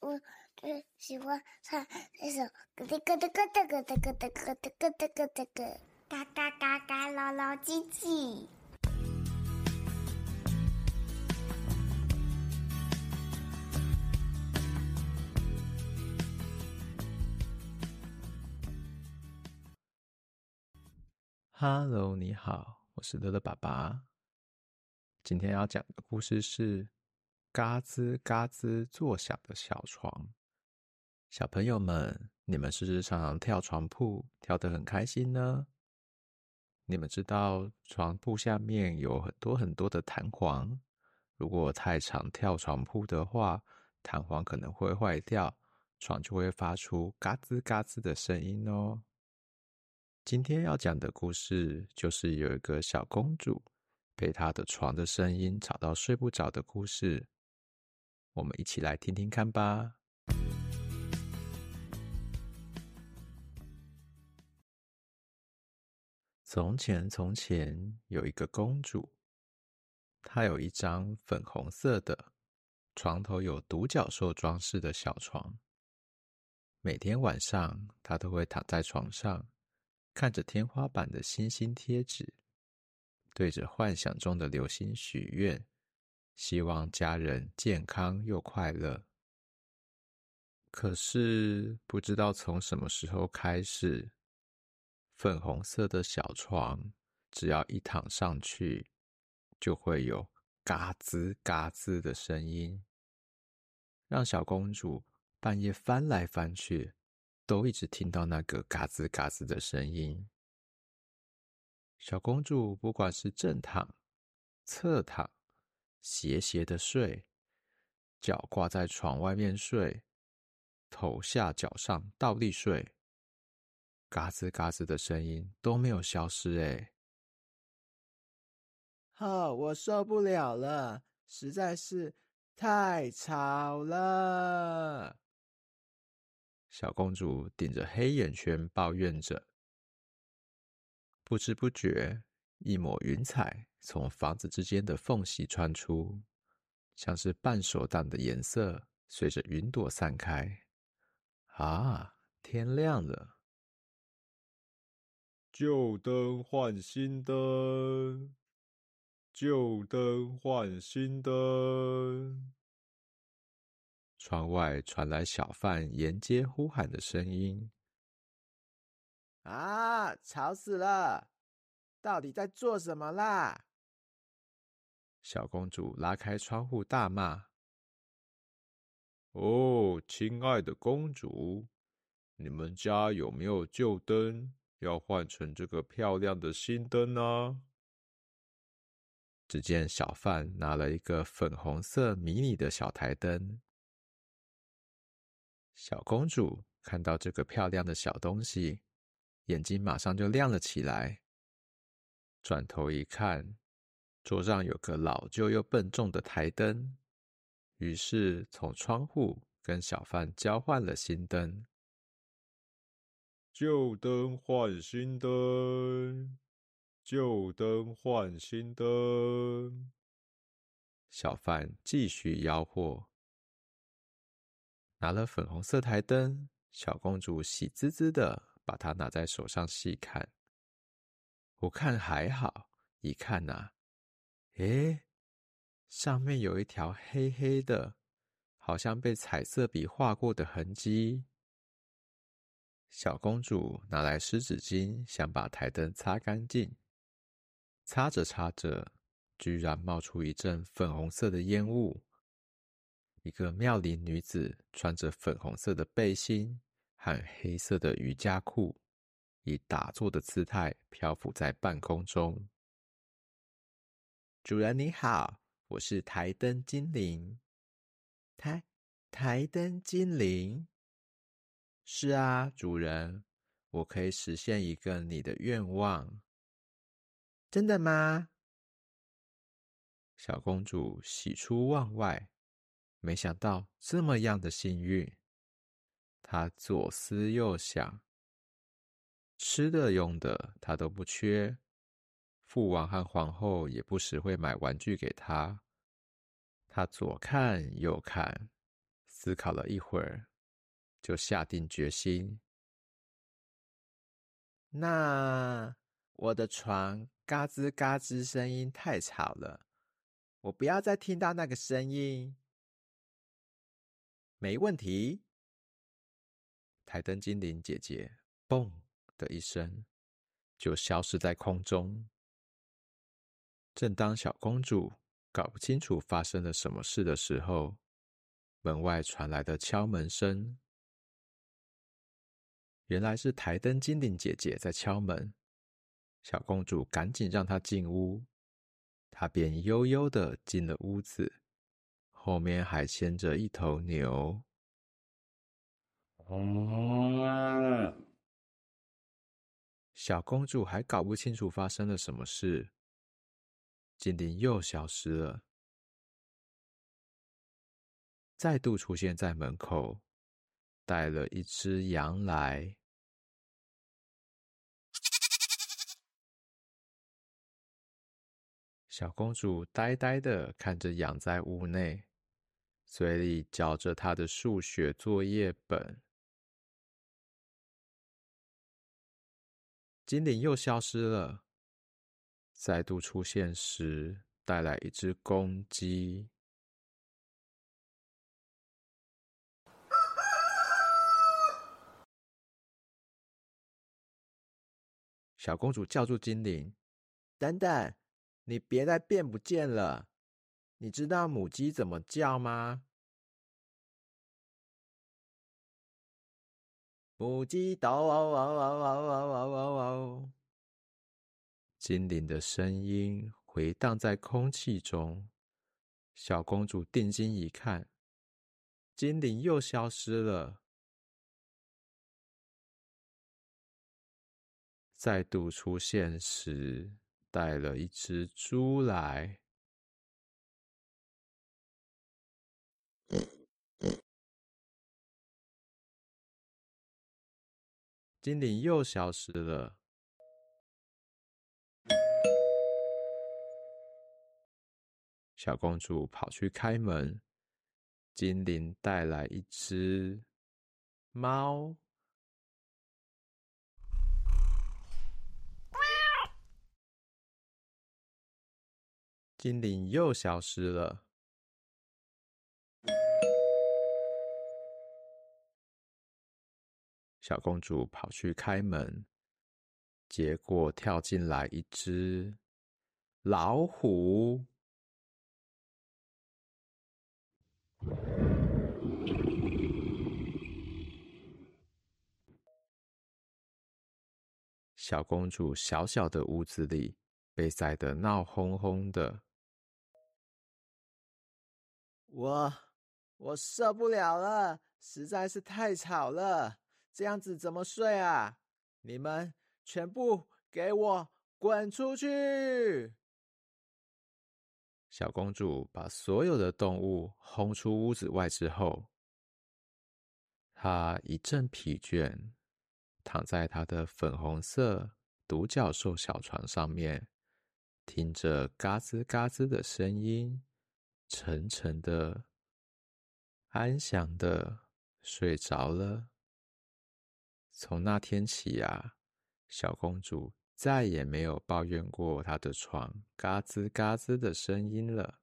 我最喜欢唱那首咯哒咯哒咯哒咯哒咯哒咯哒咯哒咯哒咯，嘎嘎嘎嘎，老老唧唧。Hello，你好，我是乐乐爸爸。今天要讲的故事是嘎吱嘎吱作响的小床。小朋友们，你们是不是常常跳床铺，跳得很开心呢？你们知道床铺下面有很多很多的弹簧，如果太常跳床铺的话，弹簧可能会坏掉，床就会发出嘎吱嘎吱的声音哦。今天要讲的故事，就是有一个小公主被她的床的声音吵到睡不着的故事。我们一起来听听看吧。从前，从前有一个公主，她有一张粉红色的床头有独角兽装饰的小床。每天晚上，她都会躺在床上。看着天花板的星星贴纸，对着幻想中的流星许愿，希望家人健康又快乐。可是不知道从什么时候开始，粉红色的小床只要一躺上去，就会有嘎吱嘎吱的声音，让小公主半夜翻来翻去。都一直听到那个嘎吱嘎吱的声音。小公主不管是正躺、侧躺、斜斜的睡，脚挂在床外面睡，头下脚上倒立睡，嘎吱嘎吱的声音都没有消失。哎，好，我受不了了，实在是太吵了。小公主顶着黑眼圈抱怨着，不知不觉，一抹云彩从房子之间的缝隙穿出，像是半熟蛋的颜色，随着云朵散开。啊，天亮了！旧灯换新灯，旧灯换新灯。窗外传来小贩沿街呼喊的声音：“啊，吵死了！到底在做什么啦？”小公主拉开窗户大骂：“哦，亲爱的公主，你们家有没有旧灯？要换成这个漂亮的新灯呢？”只见小贩拿了一个粉红色迷你的小台灯。小公主看到这个漂亮的小东西，眼睛马上就亮了起来。转头一看，桌上有个老旧又笨重的台灯，于是从窗户跟小贩交换了新灯。旧灯换新灯，旧灯换新灯。小贩继续吆喝。拿了粉红色台灯，小公主喜滋滋的把它拿在手上细看。不看还好，一看呐、诶，上面有一条黑黑的，好像被彩色笔画过的痕迹。小公主拿来湿纸巾，想把台灯擦干净。擦着擦着，居然冒出一阵粉红色的烟雾。一个妙龄女子穿着粉红色的背心和黑色的瑜伽裤，以打坐的姿态漂浮在半空中。主人你好，我是台灯精灵。台台灯精灵？是啊，主人，我可以实现一个你的愿望。真的吗？小公主喜出望外。没想到这么样的幸运，她左思右想，吃的用的她都不缺，父王和皇后也不时会买玩具给他，他左看右看，思考了一会儿，就下定决心：那我的床嘎吱嘎吱声音太吵了，我不要再听到那个声音。没问题。台灯精灵姐姐“嘣”的一声，就消失在空中。正当小公主搞不清楚发生了什么事的时候，门外传来的敲门声。原来是台灯精灵姐姐在敲门。小公主赶紧让她进屋，她便悠悠的进了屋子，后面还牵着一头牛。小公主还搞不清楚发生了什么事。精灵又消失了，再度出现在门口，带了一只羊来。小公主呆呆的看着羊在屋内，嘴里嚼着她的数学作业本。精灵又消失了。再度出现时带来一只公鸡。小公主叫住精灵等等你别再变不见了你知道母鸡怎么叫吗？母鸡叨汪汪汪汪汪汪汪精灵的声音回荡在空气中，小公主定睛一看，精灵又消失了。再度出现时，带了一只猪来。精灵又消失了。小公主跑去开门，精灵带来一只猫。精灵又消失了。小公主跑去开门，结果跳进来一只老虎。小公主小小的屋子里被塞得闹哄哄的，我我受不了了，实在是太吵了，这样子怎么睡啊？你们全部给我滚出去！小公主把所有的动物轰出屋子外之后，她一阵疲倦，躺在她的粉红色独角兽小床上面，听着嘎吱嘎吱的声音，沉沉的、安详的睡着了。从那天起呀，小公主。再也没有抱怨过他的床嘎吱嘎吱的声音了。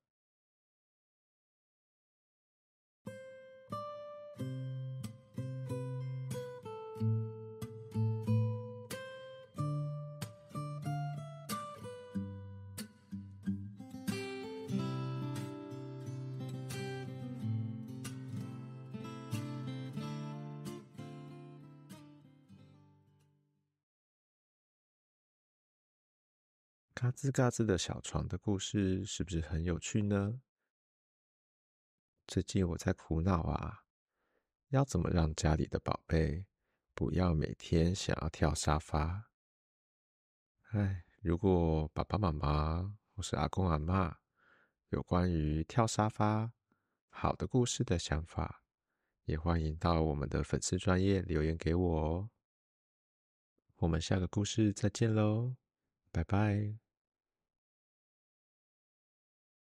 嘎吱嘎吱的小床的故事是不是很有趣呢？最近我在苦恼啊，要怎么让家里的宝贝不要每天想要跳沙发？哎，如果爸爸妈妈或是阿公阿妈有关于跳沙发好的故事的想法，也欢迎到我们的粉丝专页留言给我哦。我们下个故事再见喽，拜拜。